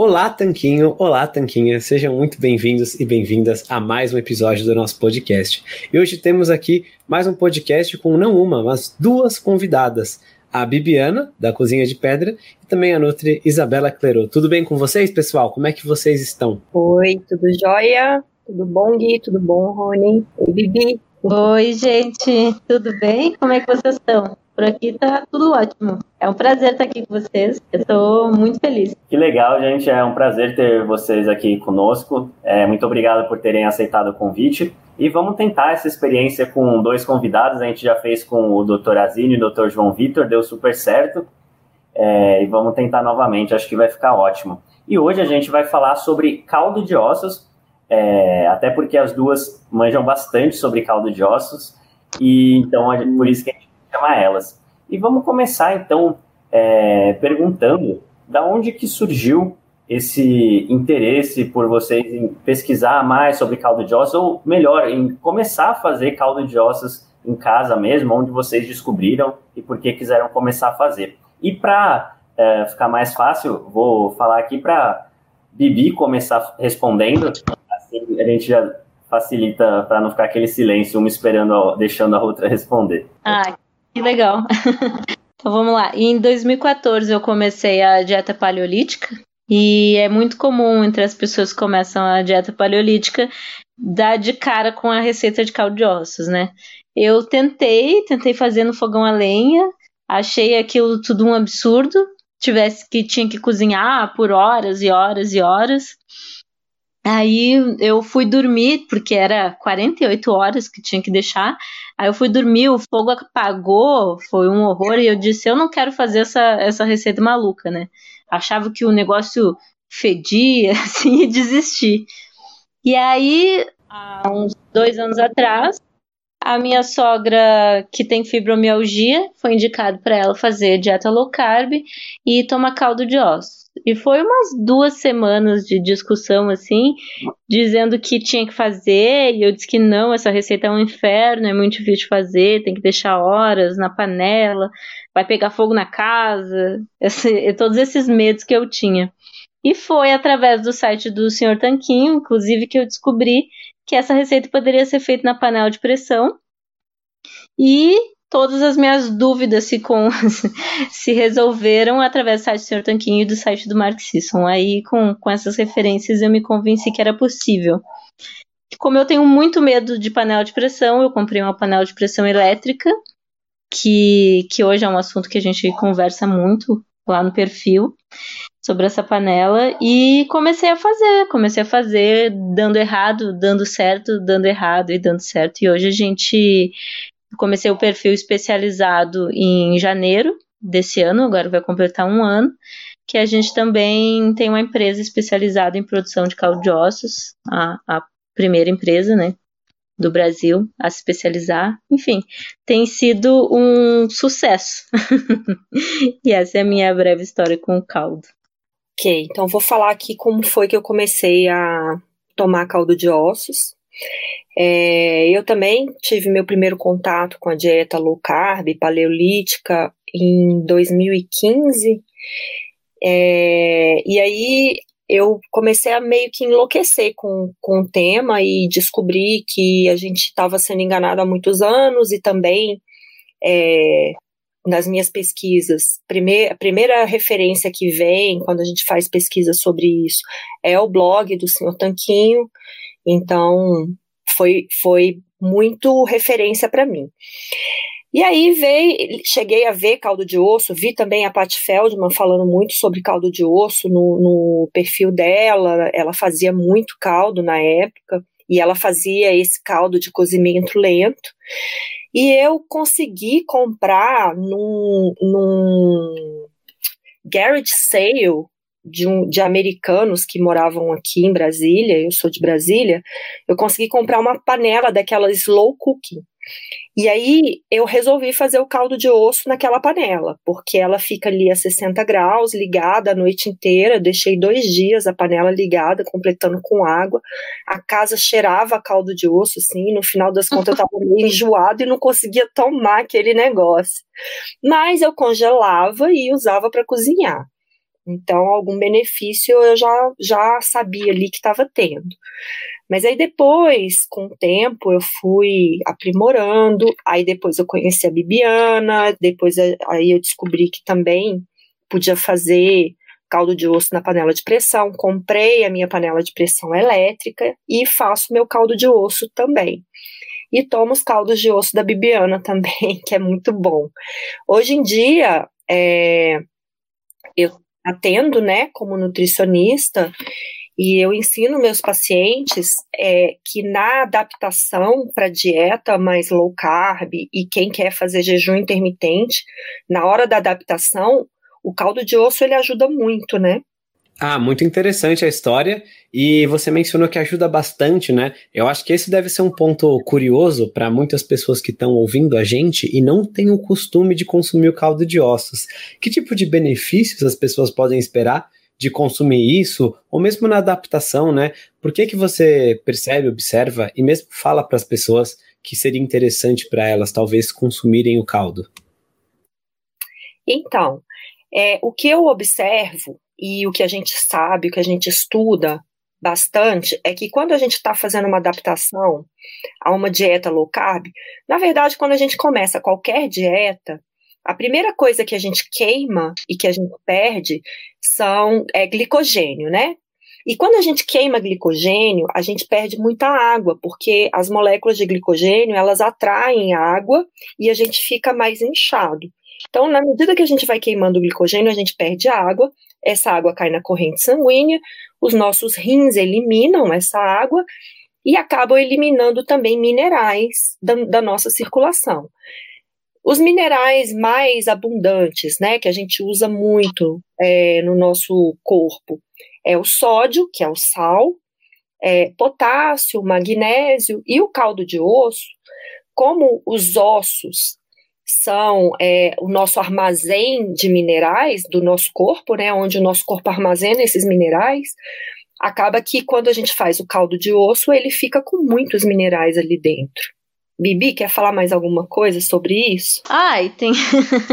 Olá, Tanquinho! Olá, Tanquinha! Sejam muito bem-vindos e bem-vindas a mais um episódio do nosso podcast. E hoje temos aqui mais um podcast com não uma, mas duas convidadas. A Bibiana, da Cozinha de Pedra, e também a Nutri Isabela Clerot. Tudo bem com vocês, pessoal? Como é que vocês estão? Oi, tudo jóia? Tudo bom, Gui? Tudo bom, Rony? Oi, Bibi? Oi, gente! Tudo bem? Como é que vocês estão? Por aqui tá tudo ótimo. É um prazer estar aqui com vocês. Eu estou muito feliz. Que legal, gente. É um prazer ter vocês aqui conosco. É, muito obrigado por terem aceitado o convite. E vamos tentar essa experiência com dois convidados. A gente já fez com o Dr. Azini e o Dr. João Vitor, deu super certo. É, e vamos tentar novamente, acho que vai ficar ótimo. E hoje a gente vai falar sobre caldo de ossos, é, até porque as duas manjam bastante sobre caldo de ossos. E então, por isso que a gente chamar elas. E vamos começar então é, perguntando da onde que surgiu esse interesse por vocês em pesquisar mais sobre caldo de ossos, ou melhor, em começar a fazer caldo de ossos em casa mesmo, onde vocês descobriram e por que quiseram começar a fazer. E para é, ficar mais fácil, vou falar aqui para Bibi começar respondendo, assim a gente já facilita para não ficar aquele silêncio, uma esperando, deixando a outra responder. Ah, que legal. então vamos lá. Em 2014 eu comecei a dieta paleolítica, e é muito comum entre as pessoas que começam a dieta paleolítica dar de cara com a receita de caldo de ossos, né? Eu tentei, tentei fazer no fogão a lenha, achei aquilo tudo um absurdo, tivesse que tinha que cozinhar por horas e horas e horas. Aí eu fui dormir, porque era 48 horas que tinha que deixar. Aí eu fui dormir, o fogo apagou, foi um horror, e eu disse: eu não quero fazer essa, essa receita maluca, né? Achava que o negócio fedia, assim, e desisti. E aí, há uns dois anos atrás, a minha sogra, que tem fibromialgia, foi indicado para ela fazer dieta low carb e tomar caldo de ossos. E foi umas duas semanas de discussão assim, dizendo que tinha que fazer, e eu disse que não, essa receita é um inferno, é muito difícil de fazer, tem que deixar horas na panela, vai pegar fogo na casa, esse, todos esses medos que eu tinha. E foi através do site do Sr. Tanquinho, inclusive, que eu descobri que essa receita poderia ser feita na panela de pressão. E todas as minhas dúvidas se, com, se resolveram através do site do Sr. Tanquinho e do site do Mark Sisson. Aí, com, com essas referências, eu me convenci que era possível. Como eu tenho muito medo de panela de pressão, eu comprei uma panela de pressão elétrica, que, que hoje é um assunto que a gente conversa muito lá no perfil sobre essa panela e comecei a fazer, comecei a fazer dando errado, dando certo, dando errado e dando certo. E hoje a gente comecei o perfil especializado em janeiro desse ano, agora vai completar um ano, que a gente também tem uma empresa especializada em produção de caldo de ossos, a, a primeira empresa, né, do Brasil a se especializar. Enfim, tem sido um sucesso. e essa é a minha breve história com o caldo. Ok, então vou falar aqui como foi que eu comecei a tomar caldo de ossos. É, eu também tive meu primeiro contato com a dieta low carb, paleolítica, em 2015. É, e aí eu comecei a meio que enlouquecer com, com o tema e descobri que a gente estava sendo enganado há muitos anos e também é, nas minhas pesquisas, primeir, a primeira referência que vem quando a gente faz pesquisa sobre isso é o blog do senhor Tanquinho, então foi, foi muito referência para mim. E aí veio, cheguei a ver caldo de osso, vi também a Pat Feldman falando muito sobre caldo de osso no, no perfil dela, ela fazia muito caldo na época, e ela fazia esse caldo de cozimento lento. E eu consegui comprar num, num garage sale de, um, de americanos que moravam aqui em Brasília, eu sou de Brasília, eu consegui comprar uma panela daquela slow cooking. E aí eu resolvi fazer o caldo de osso naquela panela, porque ela fica ali a 60 graus, ligada a noite inteira. Deixei dois dias a panela ligada, completando com água. A casa cheirava caldo de osso, assim. No final das contas, eu estava meio enjoado e não conseguia tomar aquele negócio. Mas eu congelava e usava para cozinhar. Então, algum benefício eu já, já sabia ali que estava tendo. Mas aí depois, com o tempo, eu fui aprimorando, aí depois eu conheci a Bibiana, depois aí eu descobri que também podia fazer caldo de osso na panela de pressão, comprei a minha panela de pressão elétrica e faço meu caldo de osso também. E tomo os caldos de osso da Bibiana também, que é muito bom. Hoje em dia, é, eu atendo, né, como nutricionista, e eu ensino meus pacientes é, que na adaptação para dieta mais low carb e quem quer fazer jejum intermitente, na hora da adaptação, o caldo de osso ele ajuda muito, né? Ah, muito interessante a história. E você mencionou que ajuda bastante, né? Eu acho que esse deve ser um ponto curioso para muitas pessoas que estão ouvindo a gente e não têm o costume de consumir o caldo de ossos. Que tipo de benefícios as pessoas podem esperar de consumir isso, ou mesmo na adaptação, né? Por que, que você percebe, observa e mesmo fala para as pessoas que seria interessante para elas talvez consumirem o caldo? Então, é, o que eu observo e o que a gente sabe, o que a gente estuda bastante, é que quando a gente está fazendo uma adaptação a uma dieta low carb, na verdade, quando a gente começa qualquer dieta, a primeira coisa que a gente queima e que a gente perde são é, glicogênio, né? E quando a gente queima glicogênio, a gente perde muita água, porque as moléculas de glicogênio, elas atraem água e a gente fica mais inchado. Então, na medida que a gente vai queimando o glicogênio, a gente perde água, essa água cai na corrente sanguínea, os nossos rins eliminam essa água e acabam eliminando também minerais da, da nossa circulação. Os minerais mais abundantes, né, que a gente usa muito é, no nosso corpo, é o sódio, que é o sal, é, potássio, magnésio e o caldo de osso. Como os ossos são é, o nosso armazém de minerais do nosso corpo, né, onde o nosso corpo armazena esses minerais, acaba que quando a gente faz o caldo de osso, ele fica com muitos minerais ali dentro. Bibi, quer falar mais alguma coisa sobre isso? Ai, tem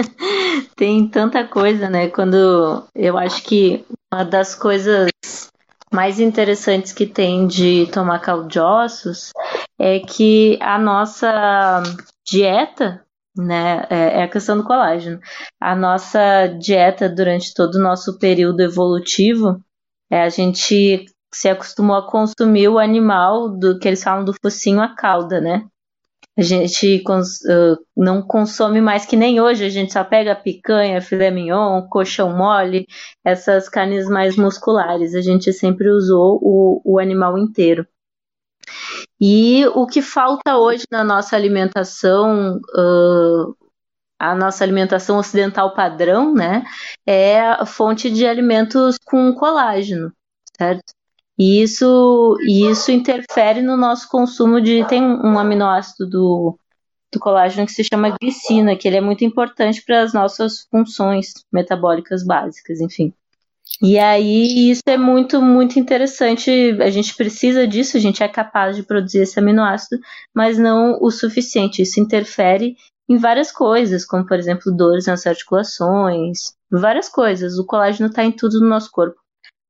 tem tanta coisa, né? Quando eu acho que uma das coisas mais interessantes que tem de tomar caldo de ossos é que a nossa dieta né? É, é, a questão do colágeno. A nossa dieta durante todo o nosso período evolutivo, é, a gente se acostumou a consumir o animal do que eles falam do focinho à cauda, né? A gente cons, não consome mais que nem hoje, a gente só pega picanha, filé mignon, coxão mole, essas carnes mais musculares. A gente sempre usou o, o animal inteiro. E o que falta hoje na nossa alimentação, uh, a nossa alimentação ocidental padrão, né, é a fonte de alimentos com colágeno, certo? E isso, isso interfere no nosso consumo de. Tem um aminoácido do, do colágeno que se chama glicina, que ele é muito importante para as nossas funções metabólicas básicas, enfim. E aí isso é muito, muito interessante. A gente precisa disso, a gente é capaz de produzir esse aminoácido, mas não o suficiente. Isso interfere em várias coisas, como por exemplo dores nas articulações, várias coisas. O colágeno está em tudo no nosso corpo.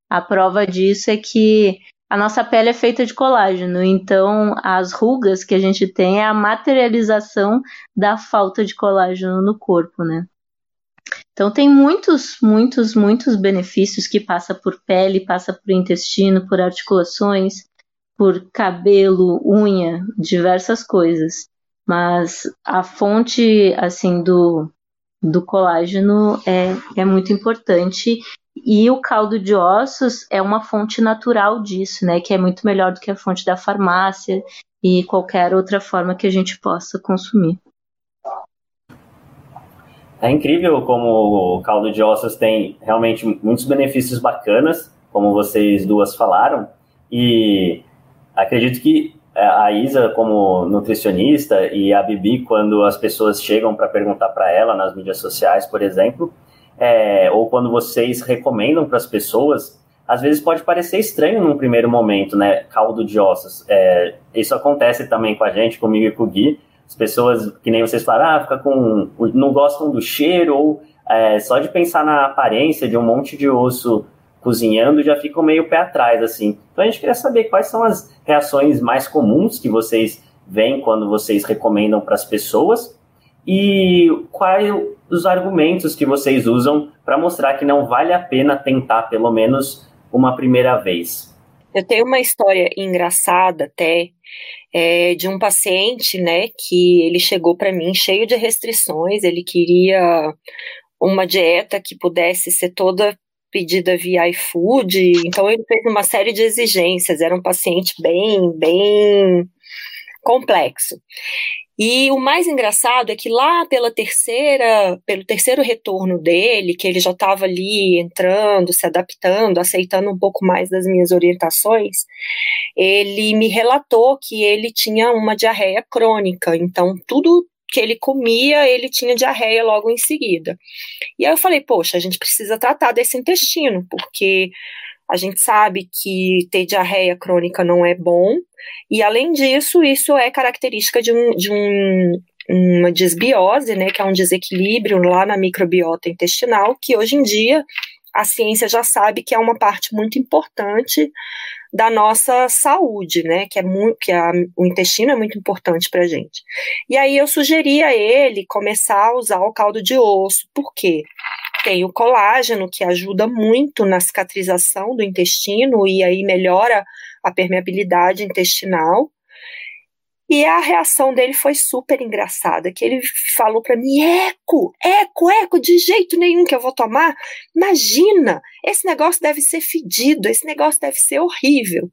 A prova disso é que a nossa pele é feita de colágeno, então as rugas que a gente tem é a materialização da falta de colágeno no corpo, né? Então tem muitos, muitos, muitos benefícios que passa por pele, passa por intestino, por articulações, por cabelo, unha, diversas coisas. Mas a fonte assim do, do colágeno é, é muito importante e o caldo de ossos é uma fonte natural disso, né? Que é muito melhor do que a fonte da farmácia e qualquer outra forma que a gente possa consumir. É incrível como o caldo de ossos tem realmente muitos benefícios bacanas, como vocês duas falaram, e acredito que é, a Isa, como nutricionista, e a Bibi, quando as pessoas chegam para perguntar para ela nas mídias sociais, por exemplo, é, ou quando vocês recomendam para as pessoas, às vezes pode parecer estranho num primeiro momento, né? Caldo de ossos. É, isso acontece também com a gente, comigo e com o Gui. As pessoas, que nem vocês falaram, ah, fica com, não gostam do cheiro, ou é, só de pensar na aparência de um monte de osso cozinhando já ficam meio pé atrás, assim. Então a gente queria saber quais são as reações mais comuns que vocês veem quando vocês recomendam para as pessoas e quais os argumentos que vocês usam para mostrar que não vale a pena tentar pelo menos uma primeira vez. Eu tenho uma história engraçada até é, de um paciente, né, que ele chegou para mim cheio de restrições, ele queria uma dieta que pudesse ser toda pedida via iFood, então ele fez uma série de exigências, era um paciente bem, bem complexo. E o mais engraçado é que lá pela terceira, pelo terceiro retorno dele, que ele já estava ali entrando, se adaptando, aceitando um pouco mais das minhas orientações, ele me relatou que ele tinha uma diarreia crônica. Então tudo que ele comia, ele tinha diarreia logo em seguida. E aí eu falei, poxa, a gente precisa tratar desse intestino, porque a gente sabe que ter diarreia crônica não é bom, e além disso, isso é característica de, um, de um, uma desbiose, né, que é um desequilíbrio lá na microbiota intestinal, que hoje em dia a ciência já sabe que é uma parte muito importante da nossa saúde, né? Que é muito, que a, o intestino é muito importante para a gente. E aí eu sugeri a ele começar a usar o caldo de osso, por quê? Tem o colágeno que ajuda muito na cicatrização do intestino e aí melhora a permeabilidade intestinal. E a reação dele foi super engraçada, que ele falou para mim, eco, eco, eco, de jeito nenhum que eu vou tomar. Imagina, esse negócio deve ser fedido, esse negócio deve ser horrível.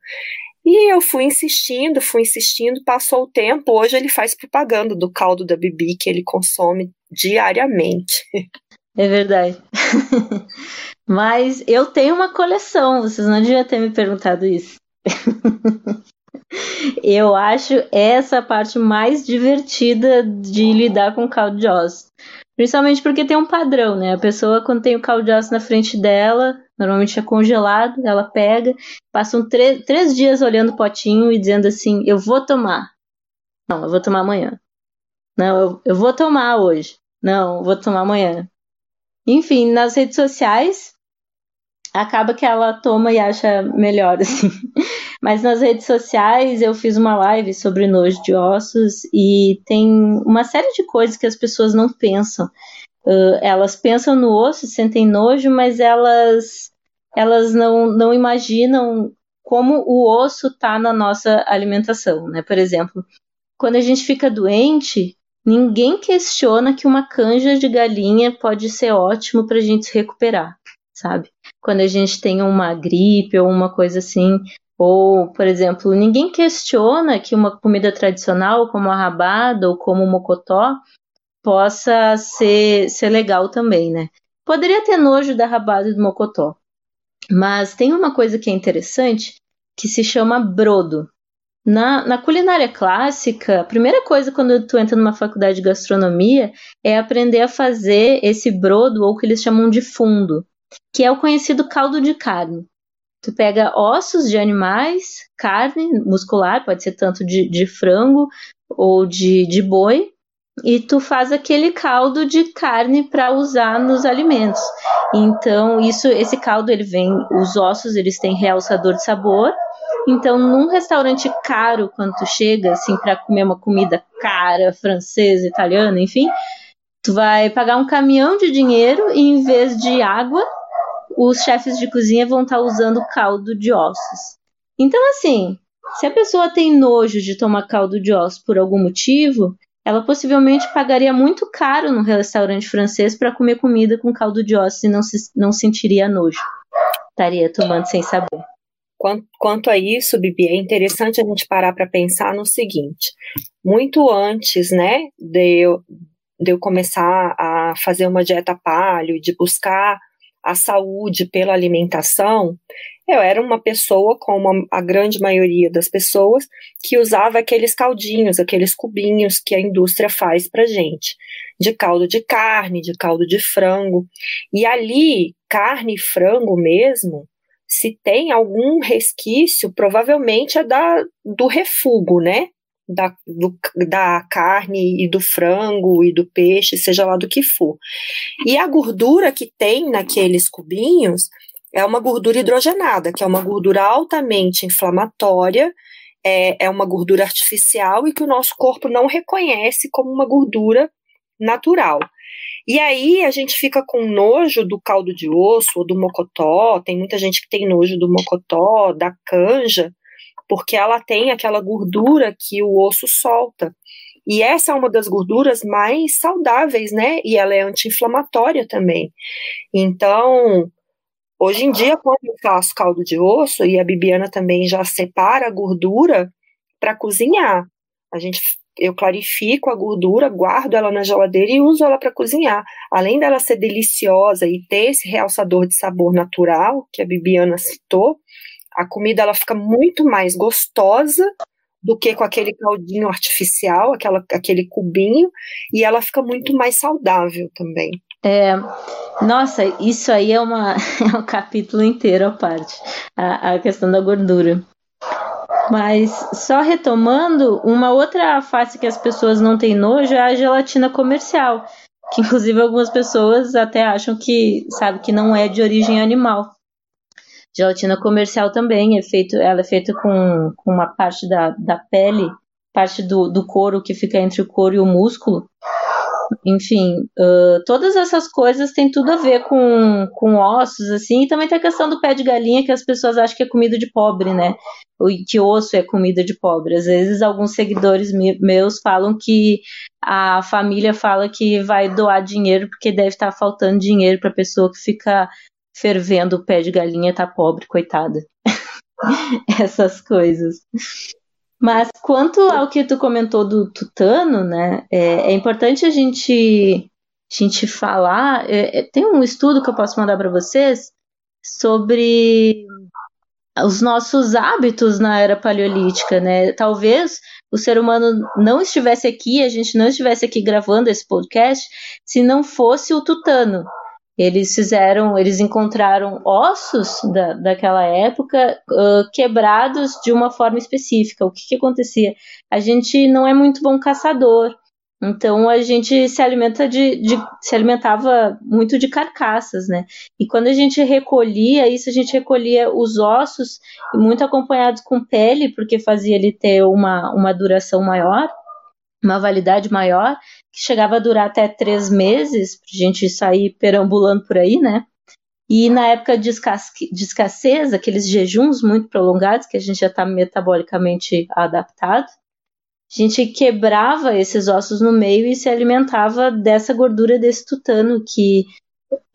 E eu fui insistindo, fui insistindo, passou o tempo, hoje ele faz propaganda do caldo da Bibi que ele consome diariamente. É verdade. Mas eu tenho uma coleção, vocês não deviam ter me perguntado isso. Eu acho essa a parte mais divertida de lidar com caldo de ossos. Principalmente porque tem um padrão, né? A pessoa, quando tem o caldo de ossos na frente dela, normalmente é congelado, ela pega, passa três dias olhando o potinho e dizendo assim: Eu vou tomar. Não, eu vou tomar amanhã. Não, eu, eu vou tomar hoje. Não, eu vou tomar amanhã. Enfim, nas redes sociais, acaba que ela toma e acha melhor, assim. Mas nas redes sociais eu fiz uma live sobre nojo de ossos e tem uma série de coisas que as pessoas não pensam. Uh, elas pensam no osso, sentem nojo, mas elas, elas não, não imaginam como o osso está na nossa alimentação, né? Por exemplo, quando a gente fica doente, ninguém questiona que uma canja de galinha pode ser ótimo para a gente se recuperar, sabe? quando a gente tem uma gripe ou uma coisa assim. Ou, por exemplo, ninguém questiona que uma comida tradicional, como a rabada ou como o mocotó, possa ser, ser legal também, né? Poderia ter nojo da rabada e do mocotó. Mas tem uma coisa que é interessante que se chama brodo. Na, na, culinária clássica, a primeira coisa quando tu entra numa faculdade de gastronomia é aprender a fazer esse brodo, ou que eles chamam de fundo que é o conhecido caldo de carne. Tu pega ossos de animais, carne muscular, pode ser tanto de, de frango ou de, de boi, e tu faz aquele caldo de carne para usar nos alimentos. Então, isso, esse caldo ele vem, os ossos eles têm realçador de sabor. Então, num restaurante caro, quando tu chega assim para comer uma comida cara, francesa, italiana, enfim, tu vai pagar um caminhão de dinheiro e em vez de água, os chefes de cozinha vão estar tá usando caldo de ossos. Então, assim, se a pessoa tem nojo de tomar caldo de ossos por algum motivo, ela possivelmente pagaria muito caro no restaurante francês para comer comida com caldo de ossos e não, se, não sentiria nojo. Estaria tomando sem sabor. Quanto, quanto a isso, Bibi, é interessante a gente parar para pensar no seguinte: muito antes, né, de eu, de eu começar a fazer uma dieta paleo, de buscar a saúde pela alimentação, eu era uma pessoa, como a grande maioria das pessoas, que usava aqueles caldinhos, aqueles cubinhos que a indústria faz para gente, de caldo de carne, de caldo de frango. E ali, carne e frango mesmo, se tem algum resquício, provavelmente é da, do refugo, né? da, do, da carne e do frango e do peixe, seja lá do que for. E a gordura que tem naqueles cubinhos é uma gordura hidrogenada, que é uma gordura altamente inflamatória, é, é uma gordura artificial e que o nosso corpo não reconhece como uma gordura natural. E aí a gente fica com nojo do caldo de osso ou do mocotó, tem muita gente que tem nojo do mocotó, da canja, porque ela tem aquela gordura que o osso solta. E essa é uma das gorduras mais saudáveis, né? E ela é anti-inflamatória também. Então, hoje em dia, quando eu faço caldo de osso, e a Bibiana também já separa a gordura para cozinhar. A gente eu clarifico a gordura, guardo ela na geladeira e uso ela para cozinhar. Além dela ser deliciosa e ter esse realçador de sabor natural que a Bibiana citou, a comida ela fica muito mais gostosa do que com aquele caldinho artificial, aquela, aquele cubinho, e ela fica muito mais saudável também. É, nossa, isso aí é, uma, é um capítulo inteiro à parte, a, a questão da gordura. Mas só retomando, uma outra face que as pessoas não têm nojo é a gelatina comercial, que inclusive algumas pessoas até acham que sabe que não é de origem animal. Gelatina comercial também é feito, ela é feita com, com uma parte da, da pele, parte do, do couro que fica entre o couro e o músculo. Enfim, uh, todas essas coisas têm tudo a ver com, com ossos, assim, e também tem a questão do pé de galinha, que as pessoas acham que é comida de pobre, né? Que osso é comida de pobre. Às vezes, alguns seguidores meus falam que a família fala que vai doar dinheiro porque deve estar faltando dinheiro para a pessoa que fica fervendo o pé de galinha tá pobre, coitada. Essas coisas. Mas quanto ao que tu comentou do tutano, né, é, é importante a gente, a gente falar. É, é tem um estudo que eu posso mandar para vocês sobre os nossos hábitos na era paleolítica, né? Talvez o ser humano não estivesse aqui, a gente não estivesse aqui gravando esse podcast, se não fosse o tutano. Eles fizeram, eles encontraram ossos da, daquela época uh, quebrados de uma forma específica. O que, que acontecia? A gente não é muito bom caçador, então a gente se alimenta de, de, se alimentava muito de carcaças, né? E quando a gente recolhia isso, a gente recolhia os ossos muito acompanhados com pele, porque fazia ele ter uma, uma duração maior, uma validade maior, que chegava a durar até três meses, a gente sair perambulando por aí, né? E na época de, de escassez, aqueles jejuns muito prolongados, que a gente já está metabolicamente adaptado, a gente quebrava esses ossos no meio e se alimentava dessa gordura desse tutano, que,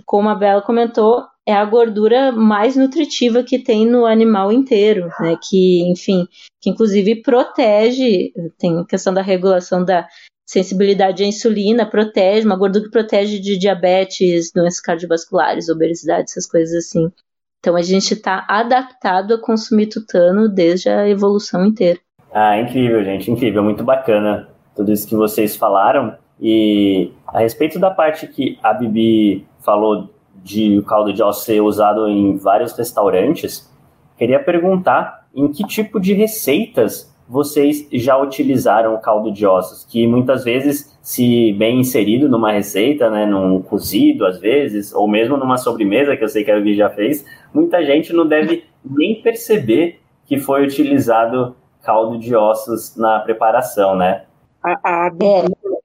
como a Bela comentou, é a gordura mais nutritiva que tem no animal inteiro, né? Que, enfim, que inclusive protege, tem a questão da regulação da sensibilidade à insulina, protege, uma gordura que protege de diabetes, doenças cardiovasculares, obesidade, essas coisas assim. Então a gente está adaptado a consumir tutano desde a evolução inteira. Ah, incrível, gente, incrível, muito bacana tudo isso que vocês falaram. E a respeito da parte que a Bibi falou de o caldo de osso ser usado em vários restaurantes, queria perguntar em que tipo de receitas vocês já utilizaram o caldo de ossos, que muitas vezes, se bem inserido numa receita, né, num cozido às vezes, ou mesmo numa sobremesa, que eu sei que a Vivi já fez, muita gente não deve nem perceber que foi utilizado caldo de ossos na preparação, né? A, a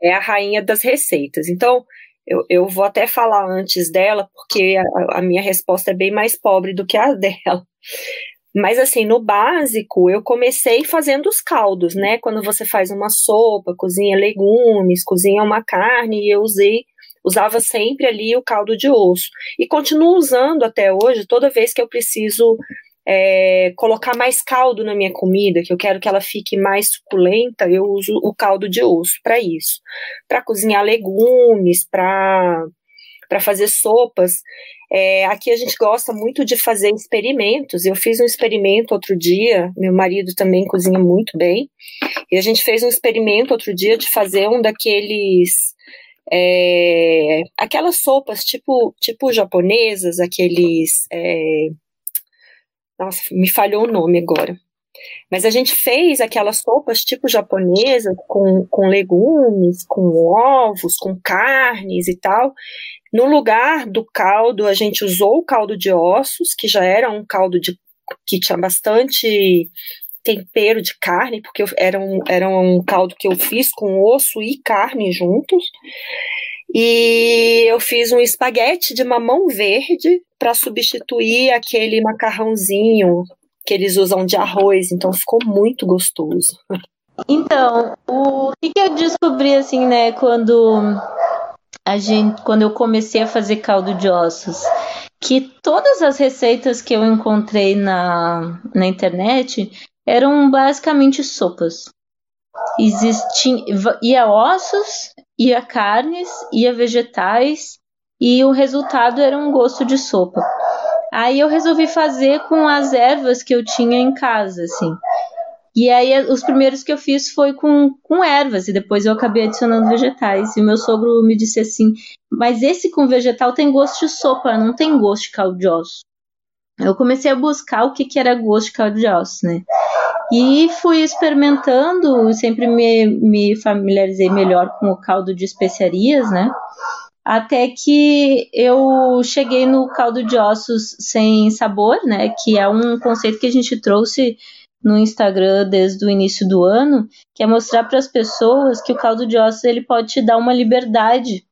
é. é a rainha das receitas. Então, eu, eu vou até falar antes dela, porque a, a minha resposta é bem mais pobre do que a dela. Mas assim, no básico, eu comecei fazendo os caldos, né? Quando você faz uma sopa, cozinha legumes, cozinha uma carne, e eu usei, usava sempre ali o caldo de osso. E continuo usando até hoje, toda vez que eu preciso é, colocar mais caldo na minha comida, que eu quero que ela fique mais suculenta, eu uso o caldo de osso para isso. Para cozinhar legumes, para fazer sopas. É, aqui a gente gosta muito de fazer experimentos. Eu fiz um experimento outro dia, meu marido também cozinha muito bem, e a gente fez um experimento outro dia de fazer um daqueles. É, aquelas sopas tipo, tipo japonesas, aqueles. É, nossa, me falhou o nome agora. Mas a gente fez aquelas sopas tipo japonesas, com, com legumes, com ovos, com carnes e tal. No lugar do caldo, a gente usou o caldo de ossos, que já era um caldo de, que tinha bastante tempero de carne, porque era um, era um caldo que eu fiz com osso e carne juntos. E eu fiz um espaguete de mamão verde para substituir aquele macarrãozinho que eles usam de arroz, então ficou muito gostoso. Então, o que, que eu descobri assim, né, quando a gente, quando eu comecei a fazer caldo de ossos, que todas as receitas que eu encontrei na, na internet eram basicamente sopas. Existia, ia ossos, ia carnes, ia vegetais, e o resultado era um gosto de sopa. Aí eu resolvi fazer com as ervas que eu tinha em casa, assim. E aí os primeiros que eu fiz foi com, com ervas e depois eu acabei adicionando vegetais. E meu sogro me disse assim: "Mas esse com vegetal tem gosto de sopa, não tem gosto de caldo de osso". Eu comecei a buscar o que, que era gosto de caldo né? E fui experimentando, sempre me, me familiarizei melhor com o caldo de especiarias, né? Até que eu cheguei no caldo de ossos sem sabor, né? Que é um conceito que a gente trouxe no Instagram desde o início do ano, que é mostrar para as pessoas que o caldo de ossos ele pode te dar uma liberdade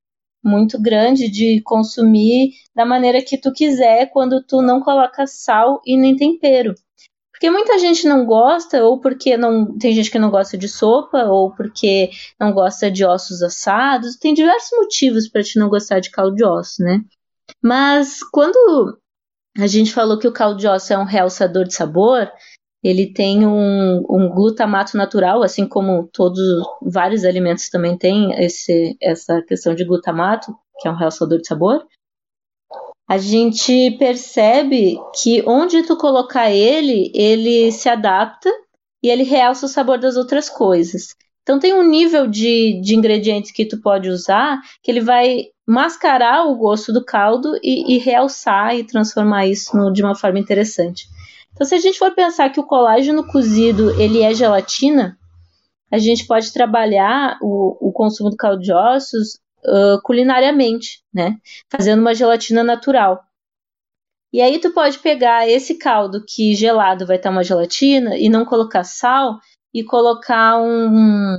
muito grande de consumir da maneira que tu quiser quando tu não coloca sal e nem tempero. Porque muita gente não gosta, ou porque não tem gente que não gosta de sopa, ou porque não gosta de ossos assados. Tem diversos motivos para te não gostar de caldo de osso, né? Mas quando a gente falou que o caldo de osso é um realçador de sabor, ele tem um, um, glutamato natural, assim como todos vários alimentos também têm esse, essa questão de glutamato, que é um realçador de sabor. A gente percebe que onde tu colocar ele, ele se adapta e ele realça o sabor das outras coisas. Então tem um nível de, de ingredientes que tu pode usar que ele vai mascarar o gosto do caldo e, e realçar e transformar isso no, de uma forma interessante. Então, se a gente for pensar que o colágeno cozido ele é gelatina, a gente pode trabalhar o, o consumo do caldo de ossos uh, culinariamente, né? Fazendo uma gelatina natural. E aí tu pode pegar esse caldo que gelado vai estar uma gelatina e não colocar sal e colocar um,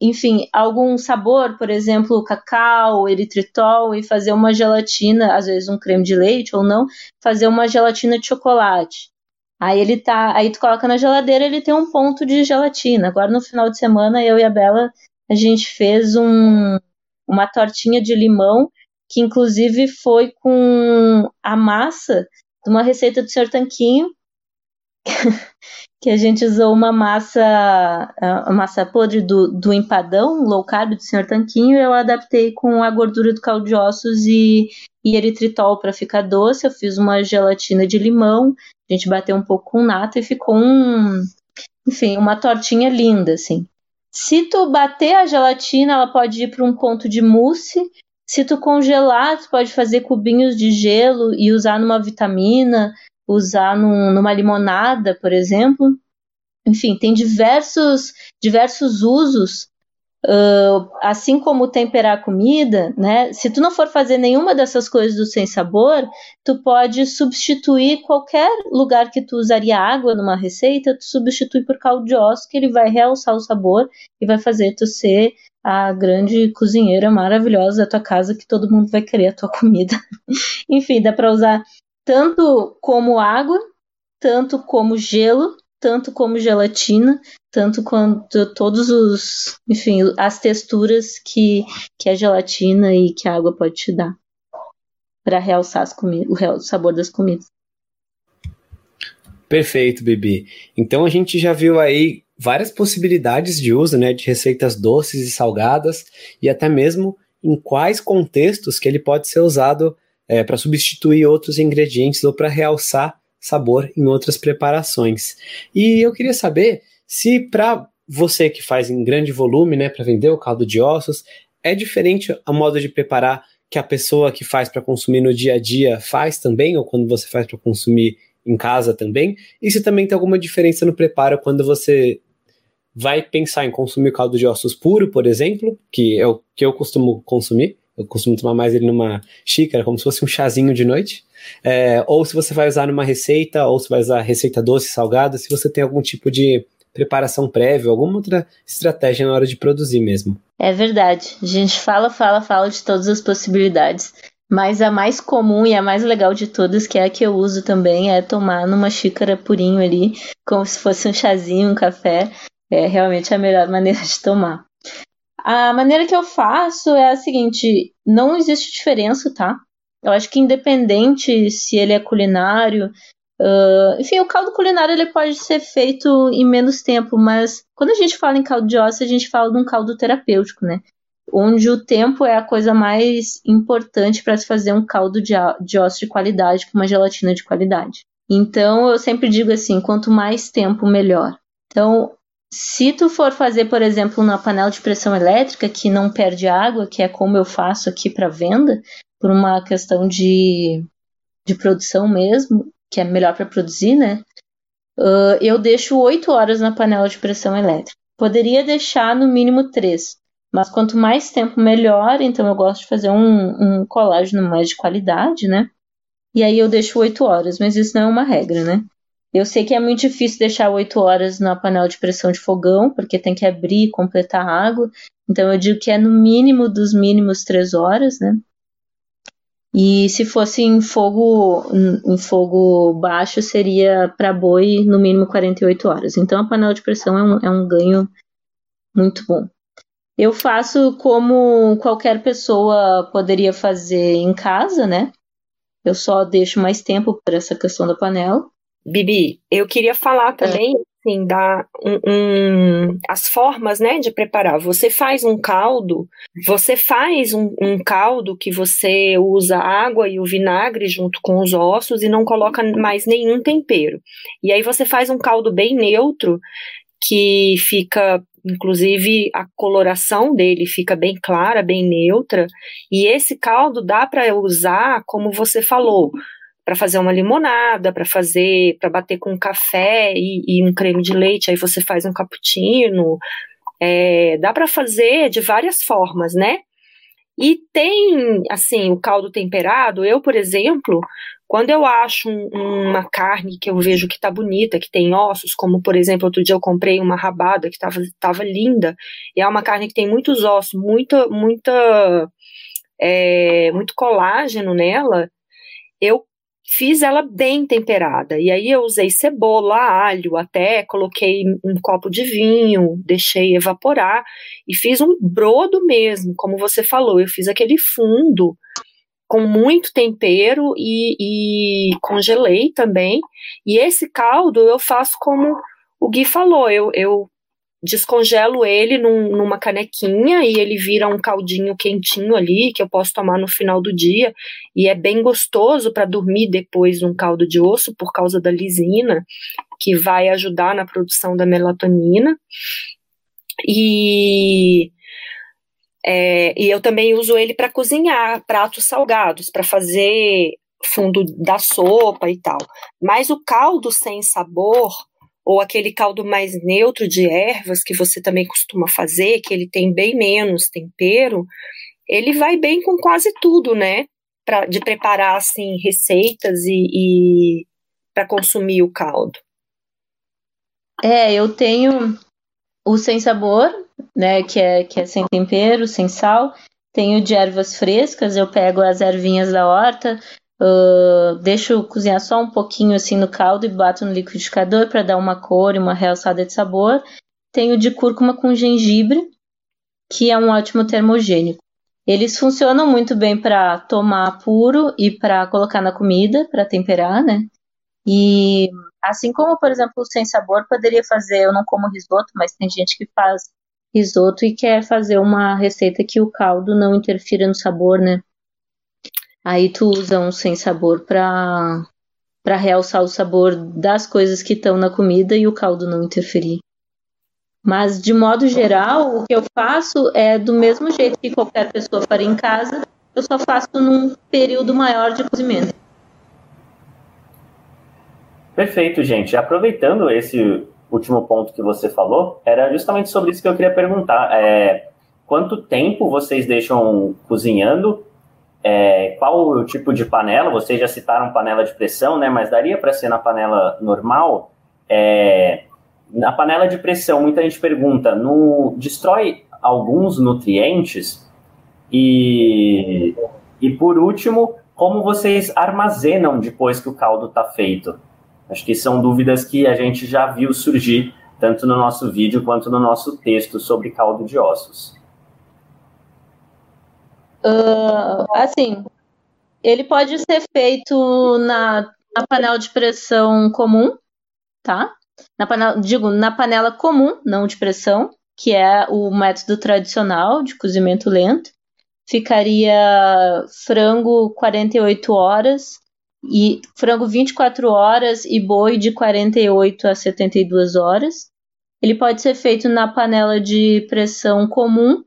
enfim, algum sabor, por exemplo, cacau, eritritol e fazer uma gelatina, às vezes um creme de leite ou não, fazer uma gelatina de chocolate. Aí ele tá, aí tu coloca na geladeira, ele tem um ponto de gelatina. Agora no final de semana eu e a Bela a gente fez um, uma tortinha de limão que inclusive foi com a massa de uma receita do Sr. Tanquinho, que a gente usou uma massa, a massa podre do, do empadão, low carb do Sr. Tanquinho, eu adaptei com a gordura do caldo de ossos e, e eritritol para ficar doce. Eu fiz uma gelatina de limão, a gente bateu um pouco com nata e ficou um, enfim, uma tortinha linda, assim. Se tu bater a gelatina, ela pode ir para um ponto de mousse. Se tu congelar, tu pode fazer cubinhos de gelo e usar numa vitamina, usar num, numa limonada, por exemplo. Enfim, tem diversos, diversos usos Uh, assim como temperar a comida, né? Se tu não for fazer nenhuma dessas coisas do sem sabor, tu pode substituir qualquer lugar que tu usaria água numa receita, tu substitui por caldo de osso, que ele vai realçar o sabor e vai fazer tu ser a grande cozinheira maravilhosa da tua casa que todo mundo vai querer a tua comida. Enfim, dá para usar tanto como água, tanto como gelo, tanto como gelatina, tanto quanto todos os, enfim, as texturas que, que a gelatina e que a água pode te dar para realçar as comidas, o sabor das comidas. Perfeito, Bibi. Então a gente já viu aí várias possibilidades de uso, né, de receitas doces e salgadas e até mesmo em quais contextos que ele pode ser usado é, para substituir outros ingredientes ou para realçar sabor em outras preparações. E eu queria saber se para você que faz em grande volume, né, para vender o caldo de ossos, é diferente a modo de preparar que a pessoa que faz para consumir no dia a dia faz também, ou quando você faz para consumir em casa também, e se também tem alguma diferença no preparo quando você vai pensar em consumir caldo de ossos puro, por exemplo, que é o que eu costumo consumir, eu costumo tomar mais ele numa xícara, como se fosse um chazinho de noite. É, ou se você vai usar numa receita, ou se vai usar receita doce, salgada, se você tem algum tipo de preparação prévia, alguma outra estratégia na hora de produzir mesmo. É verdade. A gente fala, fala, fala de todas as possibilidades. Mas a mais comum e a mais legal de todas, que é a que eu uso também, é tomar numa xícara purinho ali, como se fosse um chazinho, um café. É realmente a melhor maneira de tomar. A maneira que eu faço é a seguinte: não existe diferença, tá? Eu acho que independente se ele é culinário, Uh, enfim, o caldo culinário ele pode ser feito em menos tempo, mas quando a gente fala em caldo de osso, a gente fala de um caldo terapêutico, né? Onde o tempo é a coisa mais importante para se fazer um caldo de, de osso de qualidade, com uma gelatina de qualidade. Então, eu sempre digo assim: quanto mais tempo, melhor. Então, se tu for fazer, por exemplo, na panela de pressão elétrica que não perde água, que é como eu faço aqui para venda, por uma questão de, de produção mesmo, que é melhor para produzir, né? Uh, eu deixo 8 horas na panela de pressão elétrica. Poderia deixar no mínimo 3, mas quanto mais tempo melhor, então eu gosto de fazer um, um colágeno mais de qualidade, né? E aí eu deixo 8 horas, mas isso não é uma regra, né? Eu sei que é muito difícil deixar 8 horas na panela de pressão de fogão, porque tem que abrir e completar a água. Então eu digo que é no mínimo dos mínimos 3 horas, né? E se fosse em fogo, em fogo baixo, seria para boi no mínimo 48 horas. Então a panela de pressão é um, é um ganho muito bom. Eu faço como qualquer pessoa poderia fazer em casa, né? Eu só deixo mais tempo para essa questão da panela. Bibi, eu queria falar também assim, da um, um, as formas, né, de preparar. Você faz um caldo, você faz um, um, caldo que você usa água e o vinagre junto com os ossos e não coloca mais nenhum tempero. E aí você faz um caldo bem neutro que fica inclusive a coloração dele fica bem clara, bem neutra, e esse caldo dá para usar, como você falou, para fazer uma limonada, para fazer, para bater com um café e, e, um creme de leite, aí você faz um cappuccino. É, dá para fazer de várias formas, né? E tem, assim, o caldo temperado. Eu, por exemplo, quando eu acho um, uma carne que eu vejo que tá bonita, que tem ossos, como por exemplo, outro dia eu comprei uma rabada que tava, tava linda, e é uma carne que tem muitos ossos, muita, muita, é, muito colágeno nela, eu fiz ela bem temperada. E aí eu usei cebola, alho, até coloquei um copo de vinho, deixei evaporar e fiz um brodo mesmo, como você falou. Eu fiz aquele fundo com muito tempero e, e congelei também. E esse caldo eu faço como o Gui falou, eu, eu descongelo ele num, numa canequinha e ele vira um caldinho quentinho ali que eu posso tomar no final do dia e é bem gostoso para dormir depois de um caldo de osso por causa da lisina que vai ajudar na produção da melatonina e é, e eu também uso ele para cozinhar pratos salgados, para fazer fundo da sopa e tal. Mas o caldo sem sabor ou aquele caldo mais neutro de ervas que você também costuma fazer, que ele tem bem menos tempero, ele vai bem com quase tudo, né? Pra, de preparar assim receitas e, e para consumir o caldo. É, eu tenho o sem sabor, né? Que é, que é sem tempero, sem sal. Tenho de ervas frescas, eu pego as ervinhas da horta, Uh, deixo cozinhar só um pouquinho assim no caldo e bato no liquidificador para dar uma cor e uma realçada de sabor. Tenho de cúrcuma com gengibre, que é um ótimo termogênico. Eles funcionam muito bem para tomar puro e para colocar na comida, para temperar, né? E assim como, por exemplo, sem sabor, poderia fazer, eu não como risoto, mas tem gente que faz risoto e quer fazer uma receita que o caldo não interfira no sabor, né? Aí tu usa um sem sabor para para realçar o sabor das coisas que estão na comida e o caldo não interferir. Mas de modo geral, o que eu faço é do mesmo jeito que qualquer pessoa faria em casa, eu só faço num período maior de cozimento. Perfeito, gente. Aproveitando esse último ponto que você falou, era justamente sobre isso que eu queria perguntar. É, quanto tempo vocês deixam cozinhando é, qual o tipo de panela? Vocês já citaram panela de pressão, né? Mas daria para ser na panela normal? É, na panela de pressão, muita gente pergunta: no, destrói alguns nutrientes? E, e por último, como vocês armazenam depois que o caldo está feito? Acho que são dúvidas que a gente já viu surgir tanto no nosso vídeo quanto no nosso texto sobre caldo de ossos. Uh, assim, ele pode ser feito na, na panela de pressão comum, tá? Na panela, digo, na panela comum, não de pressão, que é o método tradicional de cozimento lento. Ficaria frango 48 horas e frango 24 horas e boi de 48 a 72 horas. ele pode ser feito na panela de pressão comum,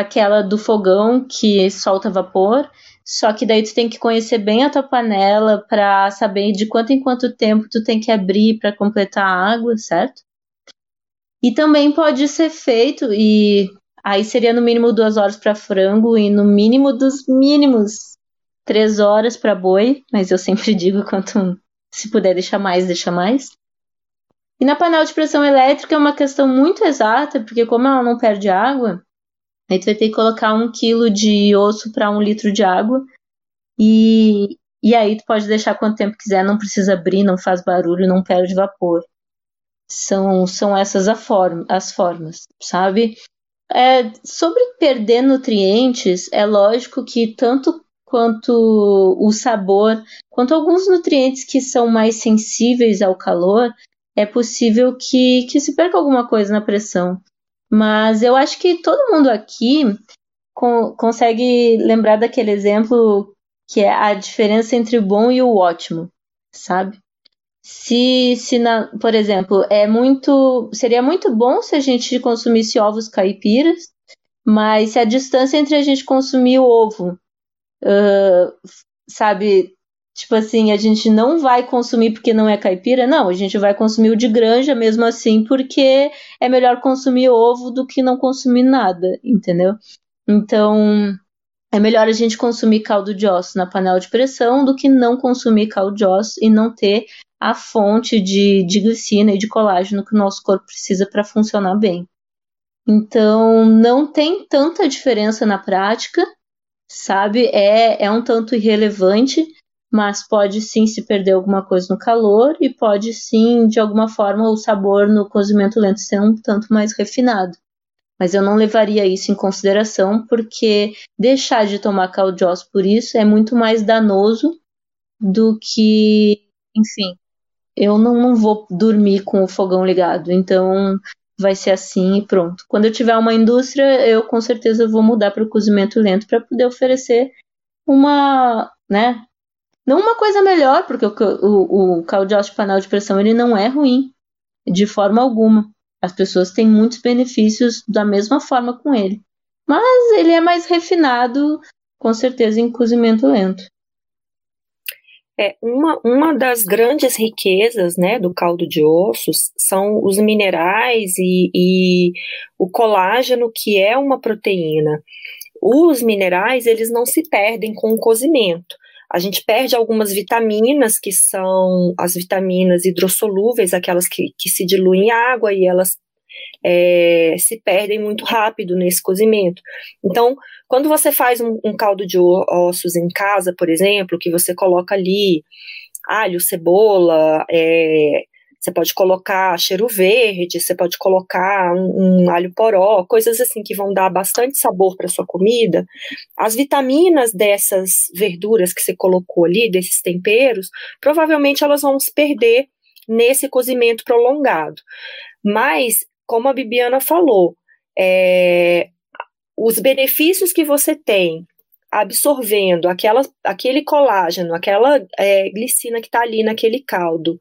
aquela do fogão que solta vapor. Só que daí tu tem que conhecer bem a tua panela para saber de quanto em quanto tempo tu tem que abrir para completar a água, certo? E também pode ser feito e aí seria no mínimo duas horas para frango e no mínimo dos mínimos três horas para boi, mas eu sempre digo quanto se puder deixar mais, deixa mais. E na panela de pressão elétrica é uma questão muito exata, porque como ela não perde água, Aí tu vai ter que colocar um quilo de osso para um litro de água. E, e aí tu pode deixar quanto tempo quiser, não precisa abrir, não faz barulho, não perde vapor. São, são essas forma, as formas, sabe? É, sobre perder nutrientes, é lógico que tanto quanto o sabor, quanto alguns nutrientes que são mais sensíveis ao calor, é possível que, que se perca alguma coisa na pressão. Mas eu acho que todo mundo aqui consegue lembrar daquele exemplo que é a diferença entre o bom e o ótimo, sabe? Se, se na, por exemplo, é muito, seria muito bom se a gente consumisse ovos caipiras, mas se a distância entre a gente consumir o ovo, uh, sabe, Tipo assim, a gente não vai consumir porque não é caipira, não, a gente vai consumir o de granja mesmo assim, porque é melhor consumir ovo do que não consumir nada, entendeu? Então, é melhor a gente consumir caldo de osso na panela de pressão do que não consumir caldo de osso e não ter a fonte de, de glicina e de colágeno que o nosso corpo precisa para funcionar bem. Então, não tem tanta diferença na prática, sabe? É, é um tanto irrelevante mas pode sim se perder alguma coisa no calor e pode sim, de alguma forma, o sabor no cozimento lento ser um tanto mais refinado. Mas eu não levaria isso em consideração, porque deixar de tomar caldiós por isso é muito mais danoso do que, enfim, eu não, não vou dormir com o fogão ligado, então vai ser assim e pronto. Quando eu tiver uma indústria, eu com certeza vou mudar para o cozimento lento para poder oferecer uma, né, não uma coisa melhor, porque o, o, o caldo de alto panela de pressão ele não é ruim, de forma alguma. As pessoas têm muitos benefícios da mesma forma com ele. Mas ele é mais refinado, com certeza, em cozimento lento. É, uma, uma das grandes riquezas né, do caldo de ossos são os minerais e, e o colágeno, que é uma proteína. Os minerais, eles não se perdem com o cozimento a gente perde algumas vitaminas, que são as vitaminas hidrossolúveis, aquelas que, que se diluem em água e elas é, se perdem muito rápido nesse cozimento. Então, quando você faz um, um caldo de ossos em casa, por exemplo, que você coloca ali alho, cebola, é, você pode colocar cheiro verde, você pode colocar um, um alho poró, coisas assim que vão dar bastante sabor para sua comida. As vitaminas dessas verduras que você colocou ali, desses temperos, provavelmente elas vão se perder nesse cozimento prolongado. Mas, como a Bibiana falou, é, os benefícios que você tem absorvendo aquela, aquele colágeno, aquela é, glicina que está ali naquele caldo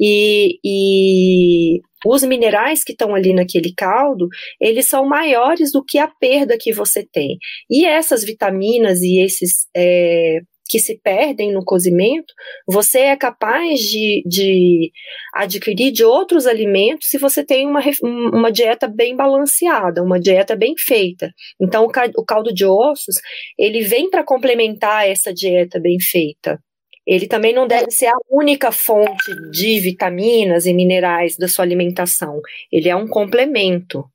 e, e os minerais que estão ali naquele caldo, eles são maiores do que a perda que você tem. E essas vitaminas e esses é, que se perdem no cozimento, você é capaz de, de adquirir de outros alimentos se você tem uma, uma dieta bem balanceada, uma dieta bem feita. Então, o caldo de ossos, ele vem para complementar essa dieta bem feita. Ele também não deve ser a única fonte de vitaminas e minerais da sua alimentação. Ele é um complemento.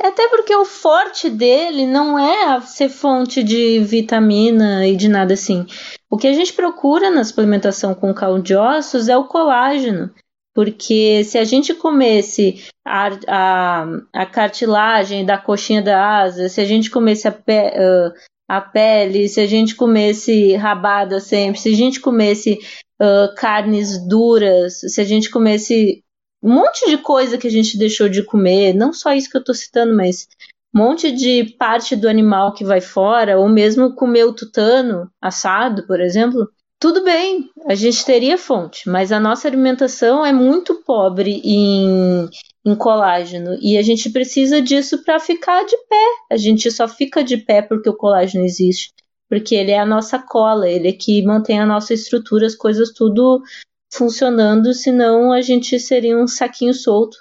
Até porque o forte dele não é ser fonte de vitamina e de nada assim. O que a gente procura na suplementação com caldo de ossos é o colágeno. Porque se a gente comesse a, a, a cartilagem da coxinha da asa, se a gente comesse a, pe, uh, a pele, se a gente comesse rabada sempre, se a gente comesse uh, carnes duras, se a gente comesse um monte de coisa que a gente deixou de comer, não só isso que eu tô citando, mas um monte de parte do animal que vai fora, ou mesmo comer o tutano assado, por exemplo, tudo bem, a gente teria fonte, mas a nossa alimentação é muito pobre em, em colágeno e a gente precisa disso para ficar de pé. A gente só fica de pé porque o colágeno existe, porque ele é a nossa cola, ele é que mantém a nossa estrutura, as coisas tudo funcionando, senão a gente seria um saquinho solto.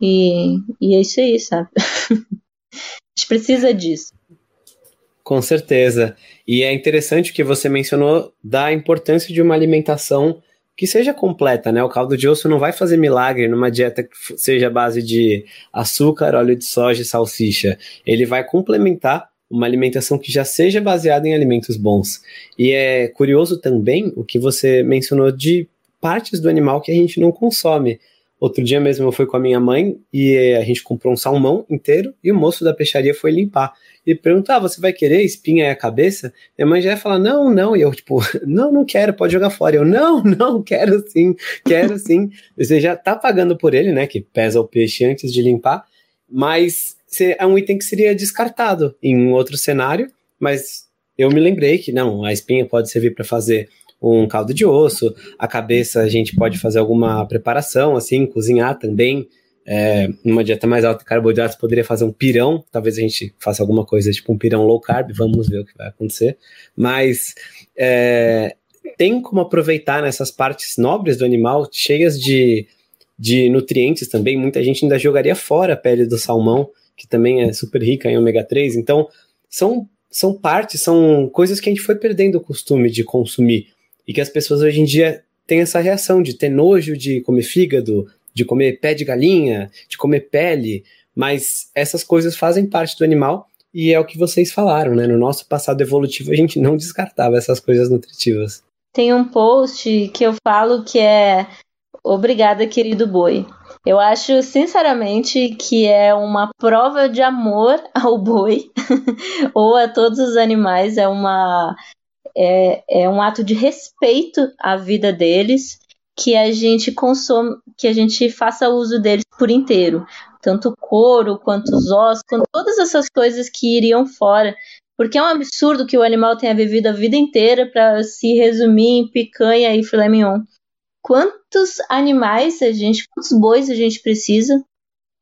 E, e é isso aí, sabe? a gente precisa disso. Com certeza. E é interessante que você mencionou da importância de uma alimentação que seja completa, né? O caldo de osso não vai fazer milagre numa dieta que seja base de açúcar, óleo de soja e salsicha. Ele vai complementar uma alimentação que já seja baseada em alimentos bons. E é curioso também o que você mencionou de partes do animal que a gente não consome. Outro dia mesmo eu fui com a minha mãe e a gente comprou um salmão inteiro e o moço da peixaria foi limpar. E perguntar, ah, você vai querer espinha e a cabeça? Minha mãe já ia falar, não, não. E eu, tipo, não, não quero, pode jogar fora. Eu, não, não, quero sim, quero sim. Você já tá pagando por ele, né, que pesa o peixe antes de limpar, mas é um item que seria descartado em um outro cenário, mas eu me lembrei que, não, a espinha pode servir para fazer um caldo de osso, a cabeça a gente pode fazer alguma preparação, assim, cozinhar também. É, numa dieta mais alta de carboidratos, poderia fazer um pirão. Talvez a gente faça alguma coisa tipo um pirão low carb, vamos ver o que vai acontecer. Mas é, tem como aproveitar nessas partes nobres do animal, cheias de, de nutrientes também. Muita gente ainda jogaria fora a pele do salmão, que também é super rica em ômega 3. Então, são, são partes, são coisas que a gente foi perdendo o costume de consumir e que as pessoas hoje em dia têm essa reação de ter nojo de comer fígado, de comer pé de galinha, de comer pele, mas essas coisas fazem parte do animal e é o que vocês falaram, né? No nosso passado evolutivo a gente não descartava essas coisas nutritivas. Tem um post que eu falo que é Obrigada, querido boi. Eu acho, sinceramente, que é uma prova de amor ao boi ou a todos os animais. É uma é, é um ato de respeito à vida deles que a gente consome, que a gente faça uso deles por inteiro, tanto o couro quanto os ossos, quanto todas essas coisas que iriam fora, porque é um absurdo que o animal tenha vivido a vida inteira para se resumir em picanha e filé mignon. Quantos animais a gente, quantos bois a gente precisa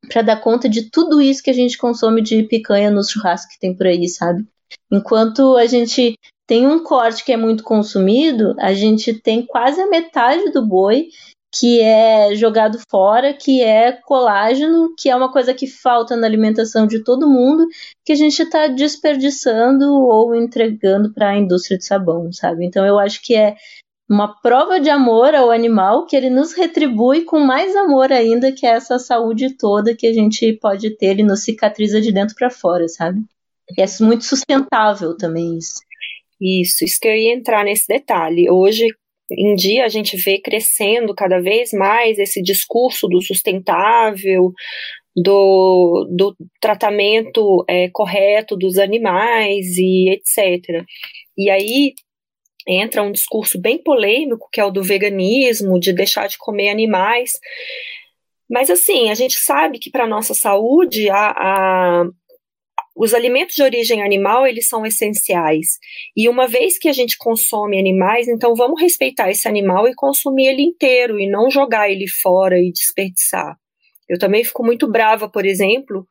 para dar conta de tudo isso que a gente consome de picanha nos churrascos que tem por aí, sabe? Enquanto a gente tem um corte que é muito consumido, a gente tem quase a metade do boi que é jogado fora, que é colágeno, que é uma coisa que falta na alimentação de todo mundo, que a gente está desperdiçando ou entregando para a indústria de sabão, sabe? Então eu acho que é uma prova de amor ao animal que ele nos retribui com mais amor ainda, que é essa saúde toda que a gente pode ter, ele nos cicatriza de dentro para fora, sabe? E é muito sustentável também isso. Isso, isso que eu ia entrar nesse detalhe. Hoje em dia a gente vê crescendo cada vez mais esse discurso do sustentável, do, do tratamento é, correto dos animais e etc. E aí entra um discurso bem polêmico, que é o do veganismo, de deixar de comer animais. Mas assim, a gente sabe que para a nossa saúde a, a os alimentos de origem animal, eles são essenciais. E uma vez que a gente consome animais, então vamos respeitar esse animal e consumir ele inteiro e não jogar ele fora e desperdiçar. Eu também fico muito brava, por exemplo,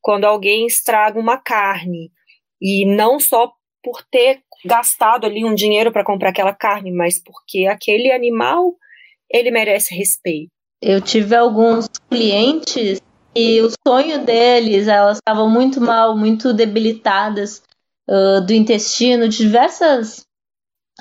quando alguém estraga uma carne e não só por ter gastado ali um dinheiro para comprar aquela carne, mas porque aquele animal ele merece respeito. Eu tive alguns clientes e o sonho deles, elas estavam muito mal, muito debilitadas uh, do intestino, diversas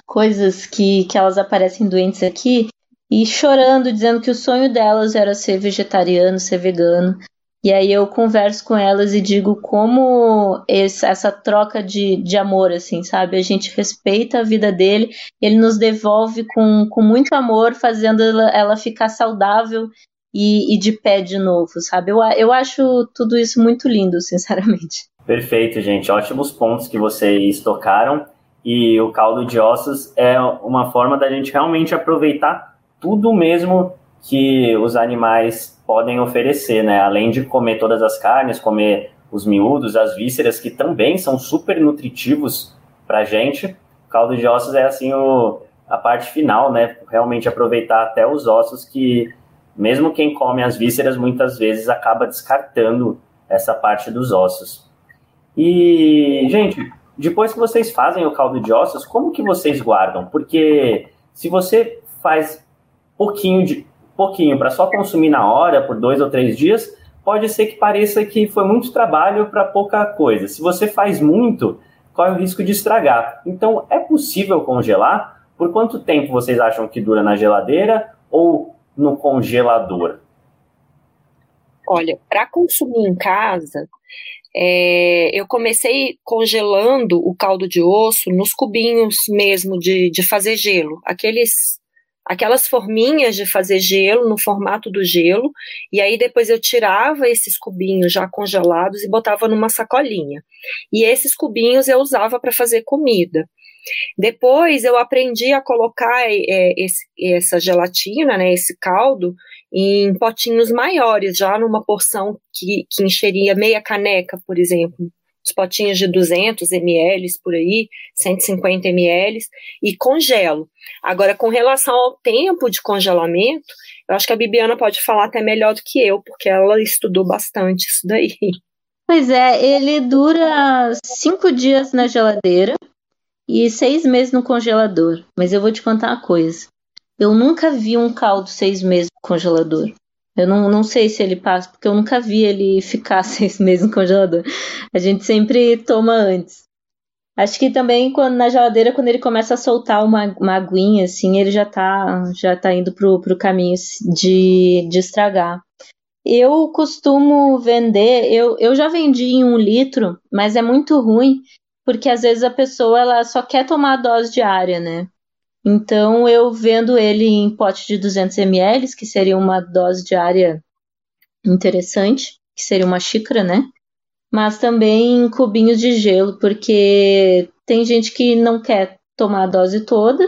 coisas que, que elas aparecem doentes aqui, e chorando, dizendo que o sonho delas era ser vegetariano, ser vegano. E aí eu converso com elas e digo como esse, essa troca de, de amor, assim, sabe? A gente respeita a vida dele, ele nos devolve com, com muito amor, fazendo ela, ela ficar saudável e, e de pé de novo, sabe? Eu, eu acho tudo isso muito lindo, sinceramente. Perfeito, gente. Ótimos pontos que vocês tocaram. E o caldo de ossos é uma forma da gente realmente aproveitar tudo mesmo que os animais podem oferecer, né? Além de comer todas as carnes, comer os miúdos, as vísceras, que também são super nutritivos para a gente. O caldo de ossos é assim o, a parte final, né? Realmente aproveitar até os ossos que Mesmo quem come as vísceras muitas vezes acaba descartando essa parte dos ossos. E, gente, depois que vocês fazem o caldo de ossos, como que vocês guardam? Porque se você faz pouquinho de pouquinho para só consumir na hora por dois ou três dias, pode ser que pareça que foi muito trabalho para pouca coisa. Se você faz muito, corre o risco de estragar. Então, é possível congelar? Por quanto tempo vocês acham que dura na geladeira ou no congelador? Olha, para consumir em casa, é, eu comecei congelando o caldo de osso nos cubinhos mesmo de, de fazer gelo, aqueles aquelas forminhas de fazer gelo no formato do gelo, e aí depois eu tirava esses cubinhos já congelados e botava numa sacolinha. E esses cubinhos eu usava para fazer comida. Depois eu aprendi a colocar é, esse, essa gelatina, né, esse caldo, em potinhos maiores, já numa porção que, que encheria meia caneca, por exemplo, os potinhos de 200 ml por aí, 150 ml, e congelo. Agora, com relação ao tempo de congelamento, eu acho que a Bibiana pode falar até melhor do que eu, porque ela estudou bastante isso daí. Pois é, ele dura cinco dias na geladeira e seis meses no congelador. Mas eu vou te contar uma coisa. Eu nunca vi um caldo seis meses no congelador. Eu não, não sei se ele passa, porque eu nunca vi ele ficar seis meses no congelador. A gente sempre toma antes. Acho que também quando na geladeira, quando ele começa a soltar uma, uma aguinha, assim, ele já tá, já tá indo pro, pro caminho de, de estragar. Eu costumo vender, eu, eu já vendi em um litro, mas é muito ruim, porque às vezes a pessoa ela só quer tomar a dose diária, né? Então eu vendo ele em pote de 200 ml, que seria uma dose diária interessante, que seria uma xícara, né? Mas também em cubinhos de gelo, porque tem gente que não quer tomar a dose toda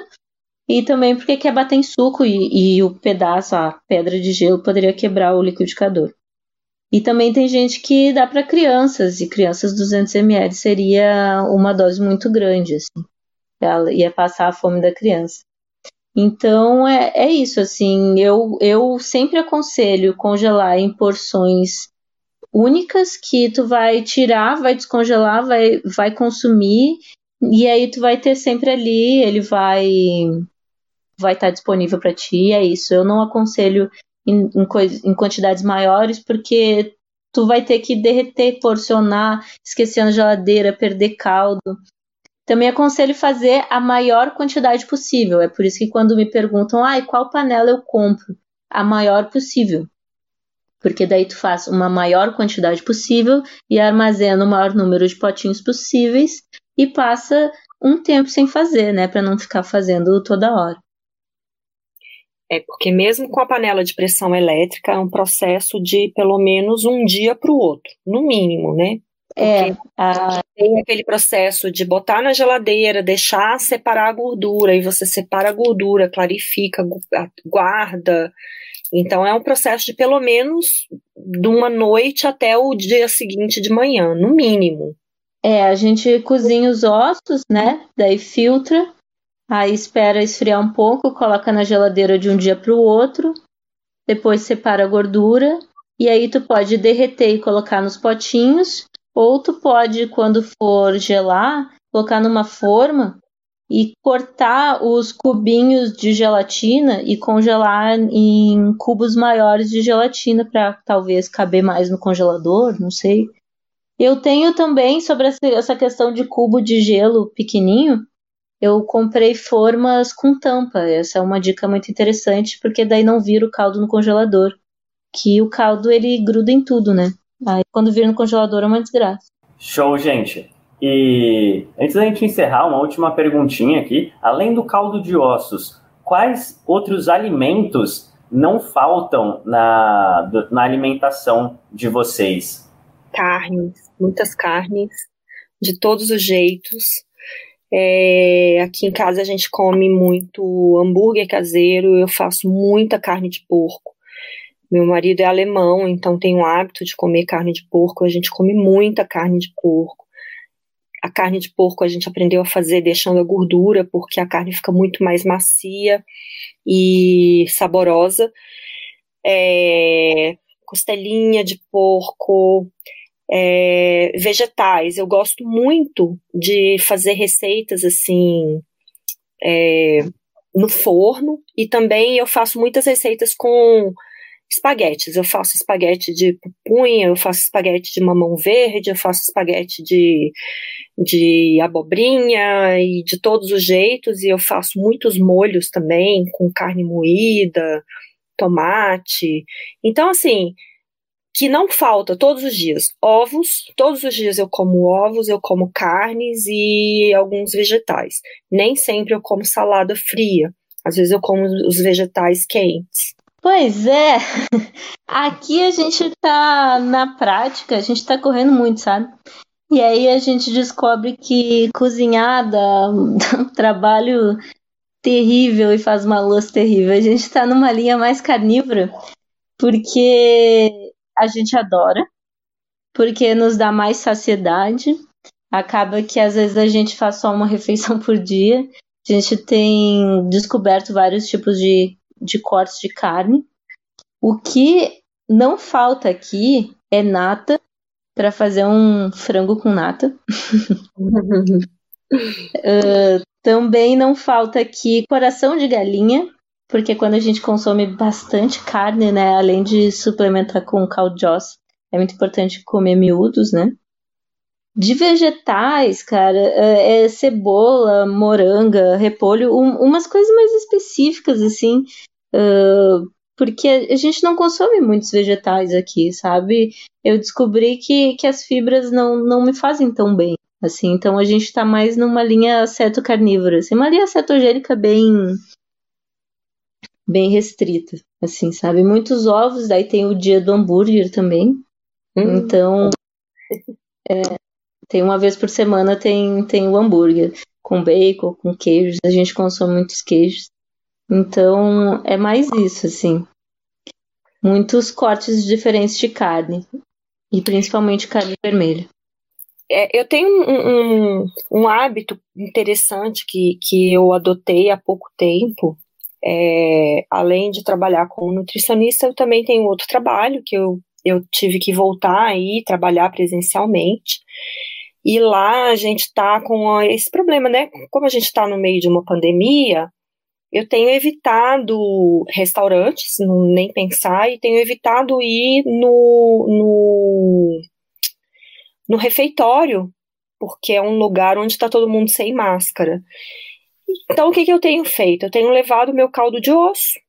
e também porque quer bater em suco e, e o pedaço, a pedra de gelo, poderia quebrar o liquidificador. E também tem gente que dá para crianças, e crianças 200 ml seria uma dose muito grande, assim ela ia passar a fome da criança. Então é, é isso, assim, eu, eu sempre aconselho congelar em porções únicas que tu vai tirar, vai descongelar, vai, vai consumir e aí tu vai ter sempre ali, ele vai vai estar disponível para ti, é isso. Eu não aconselho em, em, em quantidades maiores porque tu vai ter que derreter, porcionar, esquecer na geladeira, perder caldo. Também aconselho fazer a maior quantidade possível. É por isso que quando me perguntam, ah, qual panela eu compro? A maior possível. Porque daí tu faz uma maior quantidade possível e armazena o maior número de potinhos possíveis e passa um tempo sem fazer, né, para não ficar fazendo toda hora. É porque mesmo com a panela de pressão elétrica é um processo de pelo menos um dia para o outro, no mínimo, né? É, a... tem aquele processo de botar na geladeira, deixar separar a gordura, e você separa a gordura, clarifica, guarda. Então é um processo de pelo menos de uma noite até o dia seguinte de manhã, no mínimo. É, a gente cozinha os ossos, né? Daí filtra, aí espera esfriar um pouco, coloca na geladeira de um dia para o outro, depois separa a gordura, e aí tu pode derreter e colocar nos potinhos, ou tu pode, quando for gelar, colocar numa forma e cortar os cubinhos de gelatina e congelar em cubos maiores de gelatina para talvez caber mais no congelador, não sei. Eu tenho também sobre essa questão de cubo de gelo pequenininho, eu comprei formas com tampa. Essa é uma dica muito interessante, porque daí não vira o caldo no congelador. Que o caldo ele gruda em tudo, né? Aí quando vira no congelador é uma desgraça. Show, gente. E antes da gente encerrar, uma última perguntinha aqui. Além do caldo de ossos, quais outros alimentos não faltam na, na alimentação de vocês? Carnes, muitas carnes, de todos os jeitos. É, aqui em casa a gente come muito hambúrguer caseiro, eu faço muita carne de porco. Meu marido é alemão, então tem o hábito de comer carne de porco. A gente come muita carne de porco. A carne de porco a gente aprendeu a fazer deixando a gordura, porque a carne fica muito mais macia e saborosa. é, costelinha de porco, é, vegetais. Eu gosto muito de fazer receitas assim é, no forno e também eu faço muitas receitas com espaguetes. Eu faço espaguete de pupunha, eu faço espaguete de mamão verde, eu faço espaguete de, de abobrinha e de todos os jeitos. E eu faço muitos molhos também, com carne moída, tomate. Então, assim, que não falta todos os dias ovos, todos os dias eu como ovos, eu como carnes e alguns vegetais. Nem sempre eu como salada fria. Às vezes eu como os vegetais quentes. Pois é, aqui a gente tá na prática, a gente tá correndo muito, sabe? E aí a gente descobre que cozinhar dá um trabalho terrível e faz uma louça terrível. A gente tá numa linha mais carnívora, porque a gente adora, porque nos dá mais saciedade. Acaba que às vezes a gente faz só uma refeição por dia. A gente tem descoberto vários tipos de de cortes de carne. O que não falta aqui é nata para fazer um frango com nata. uh, também não falta aqui coração de galinha, porque quando a gente consome bastante carne, né, além de suplementar com osso, é muito importante comer miúdos, né? De vegetais, cara, é, é cebola, moranga, repolho, um, umas coisas mais específicas, assim, Uh, porque a gente não consome muitos vegetais aqui, sabe? Eu descobri que, que as fibras não, não me fazem tão bem, assim. Então a gente tá mais numa linha ceto-carnívora, assim, uma linha cetogênica bem bem restrita, assim, sabe? Muitos ovos, daí tem o dia do hambúrguer também. Hum. Então, é, tem uma vez por semana tem, tem o hambúrguer com bacon, com queijos. A gente consome muitos queijos. Então, é mais isso, assim. Muitos cortes diferentes de carne. E principalmente carne vermelha. É, eu tenho um, um, um, hábito interessante que, que eu adotei há pouco tempo. É, além de trabalhar como nutricionista, eu também tenho outro trabalho que eu, eu tive que voltar aí trabalhar presencialmente. E lá a gente está com esse problema, né? Como a gente está no meio de uma pandemia, eu tenho evitado restaurantes, nem pensar, e tenho evitado ir no, no, no refeitório, porque é um lugar onde está todo mundo sem máscara. Então, o que, que eu tenho feito? Eu tenho levado meu caldo de osso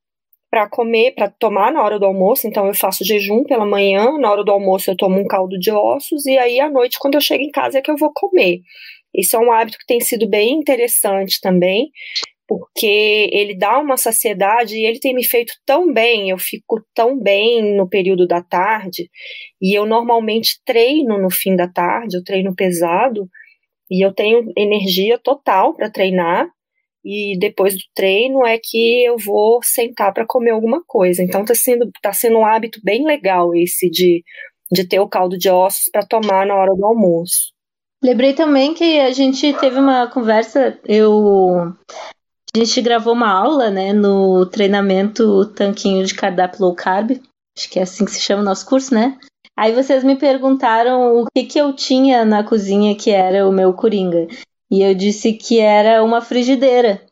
para comer, para tomar na hora do almoço. Então, eu faço jejum pela manhã, na hora do almoço eu tomo um caldo de ossos, e aí à noite, quando eu chego em casa, é que eu vou comer. Isso é um hábito que tem sido bem interessante também, porque ele dá uma saciedade e ele tem me feito tão bem, eu fico tão bem no período da tarde, e eu normalmente treino no fim da tarde, eu treino pesado, e eu tenho energia total para treinar, e depois do treino é que eu vou sentar para comer alguma coisa. Então tá sendo, tá sendo um hábito bem legal esse de, de ter o caldo de ossos para tomar na hora do almoço. Lembrei também que a gente teve uma conversa, eu a gente gravou uma aula, né, no treinamento Tanquinho de Cardápio Low Carb, acho que é assim que se chama o nosso curso, né? Aí vocês me perguntaram o que, que eu tinha na cozinha que era o meu coringa. E eu disse que era uma frigideira.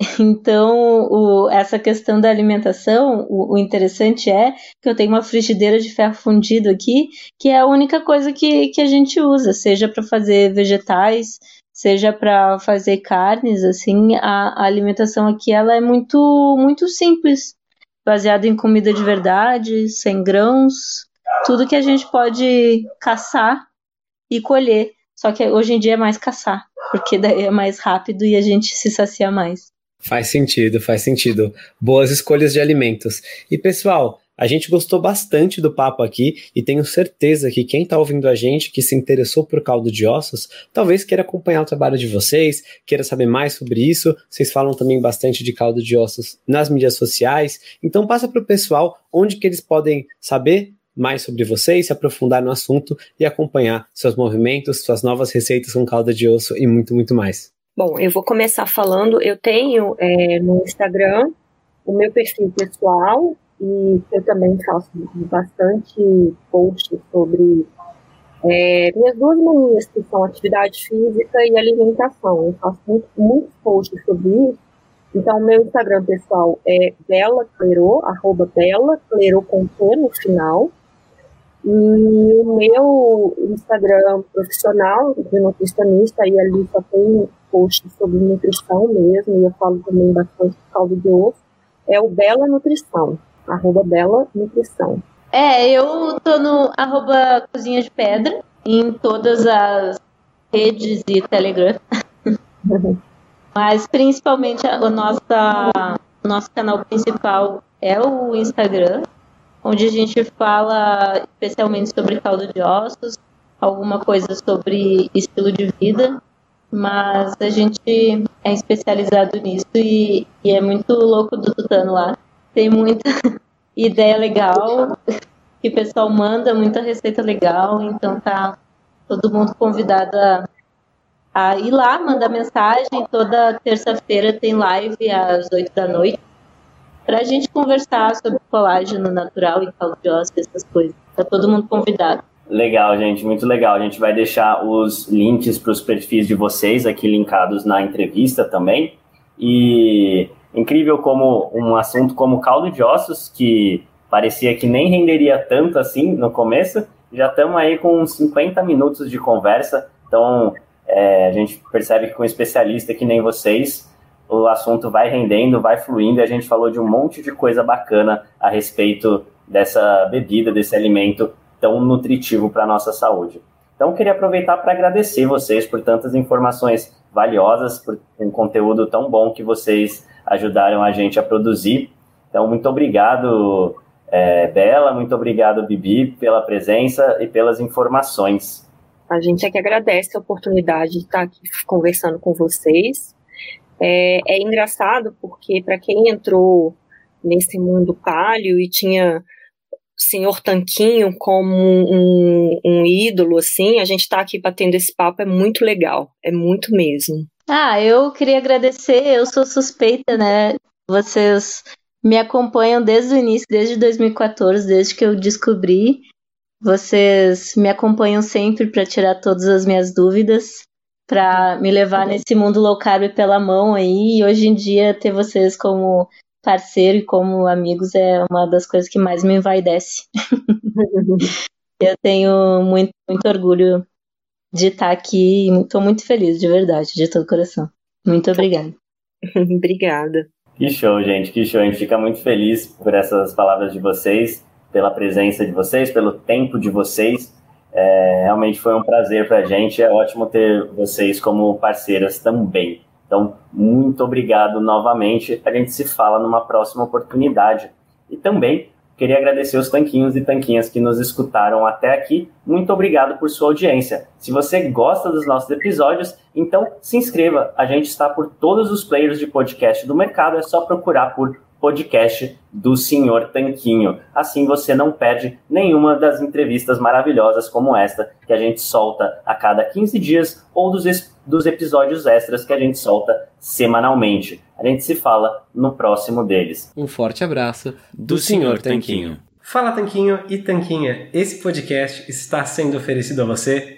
Então, o, essa questão da alimentação, o, o, interessante é que eu tenho uma frigideira de ferro fundido aqui, que é a única coisa que, que a gente usa, seja para fazer vegetais, seja para fazer carnes, assim, a, a, alimentação aqui ela é muito muito simples, baseada em comida de verdade, sem grãos, tudo que a gente pode caçar e colher. Só que hoje em dia é mais caçar, porque daí é mais rápido e a gente se sacia mais. Faz sentido, faz sentido. Boas escolhas de alimentos. E pessoal, a gente gostou bastante do papo aqui e tenho certeza que quem está ouvindo a gente, que se interessou por caldo de ossos, talvez queira acompanhar o trabalho de vocês, queira saber mais sobre isso. Vocês falam também bastante de caldo de ossos nas mídias sociais. Então passa para o pessoal onde que eles podem saber mais sobre vocês, se aprofundar no assunto e acompanhar seus movimentos, suas novas receitas com caldo de osso e muito, muito mais. Bom, eu vou começar falando. Eu tenho é, no Instagram o meu perfil pessoal, e eu também faço bastante posts sobre é, minhas duas manias, que são atividade física e alimentação. Eu faço muito, muitos posts sobre isso. Então, meu Instagram pessoal é Bela Clerô, arroba Bela Clerô com T no final. E o meu Instagram profissional de nutricionista, aí ali só tem posts sobre nutrição mesmo, e eu falo também bastante de caldo de osso, é o Bela Nutrição, arroba Bela Nutrição. É, eu tô no arroba Cozinha de Pedra, em todas as redes e Telegram. Mas principalmente o nosso canal principal é o Instagram, onde a gente fala especialmente sobre caldo de ossos, alguma coisa sobre estilo de vida, mas a gente é especializado nisso e, e é muito louco do Tutano lá. Tem muita ideia legal que o pessoal manda, muita receita legal, então tá todo mundo convidado a, a ir lá, mandar mensagem. Toda terça-feira tem live às 8 da noite para a gente conversar sobre colágeno natural e caldo de ossos, essas coisas. Tá todo mundo convidado. Legal, gente, muito legal. A gente vai deixar os links para os perfis de vocês aqui linkados na entrevista também. E incrível como um assunto como caldo de ossos, que parecia que nem renderia tanto assim no começo, já estamos aí com uns 50 minutos de conversa. Então, é, a gente percebe que com um especialista que nem vocês, o assunto vai rendendo, vai fluindo, e a gente falou de um monte de coisa bacana a respeito dessa bebida, desse alimento tão nutritivo para a nossa saúde. Então, queria aproveitar para agradecer vocês por tantas informações valiosas, por um conteúdo tão bom que vocês ajudaram a gente a produzir. Então, muito obrigado, é, Bela, muito obrigado, Bibi, pela presença e pelas informações. A gente é que agradece a oportunidade de estar aqui conversando com vocês. É, é engraçado porque, para quem entrou nesse mundo palio e tinha senhor Tanquinho como um, um ídolo, assim, a gente está aqui batendo esse papo, é muito legal, é muito mesmo. Ah, eu queria agradecer, eu sou suspeita, né? Vocês me acompanham desde o início, desde 2014, desde que eu descobri. Vocês me acompanham sempre para tirar todas as minhas dúvidas, para me levar nesse mundo low carb pela mão aí. E hoje em dia ter vocês como parceiro e como amigos é uma das coisas que mais me envaidece. eu tenho muito, muito orgulho de estar aqui e estou muito feliz, de verdade, de todo coração. Muito obrigada. obrigada. Que show, gente, que show. A gente fica muito feliz por essas palavras de vocês, pela presença de vocês, pelo tempo de vocês. É, realmente foi um prazer para a gente. É ótimo ter vocês como parceiras também. Então, muito obrigado novamente. A gente se fala numa próxima oportunidade. E também Queria agradecer os tanquinhos e tanquinhas que nos escutaram até aqui. Muito obrigado por sua audiência. Se você gosta dos nossos episódios, então se inscreva. A gente está por todos os players de podcast do mercado. É só procurar por podcast do Senhor Tanquinho. Assim você não perde nenhuma das entrevistas maravilhosas como esta que a gente solta a cada 15 dias ou dos, dos episódios extras que a gente solta semanalmente. A gente se fala no próximo deles. Um forte abraço do, do Senhor Tanquinho. Fala Tanquinho e Tanquinha, esse podcast está sendo oferecido a você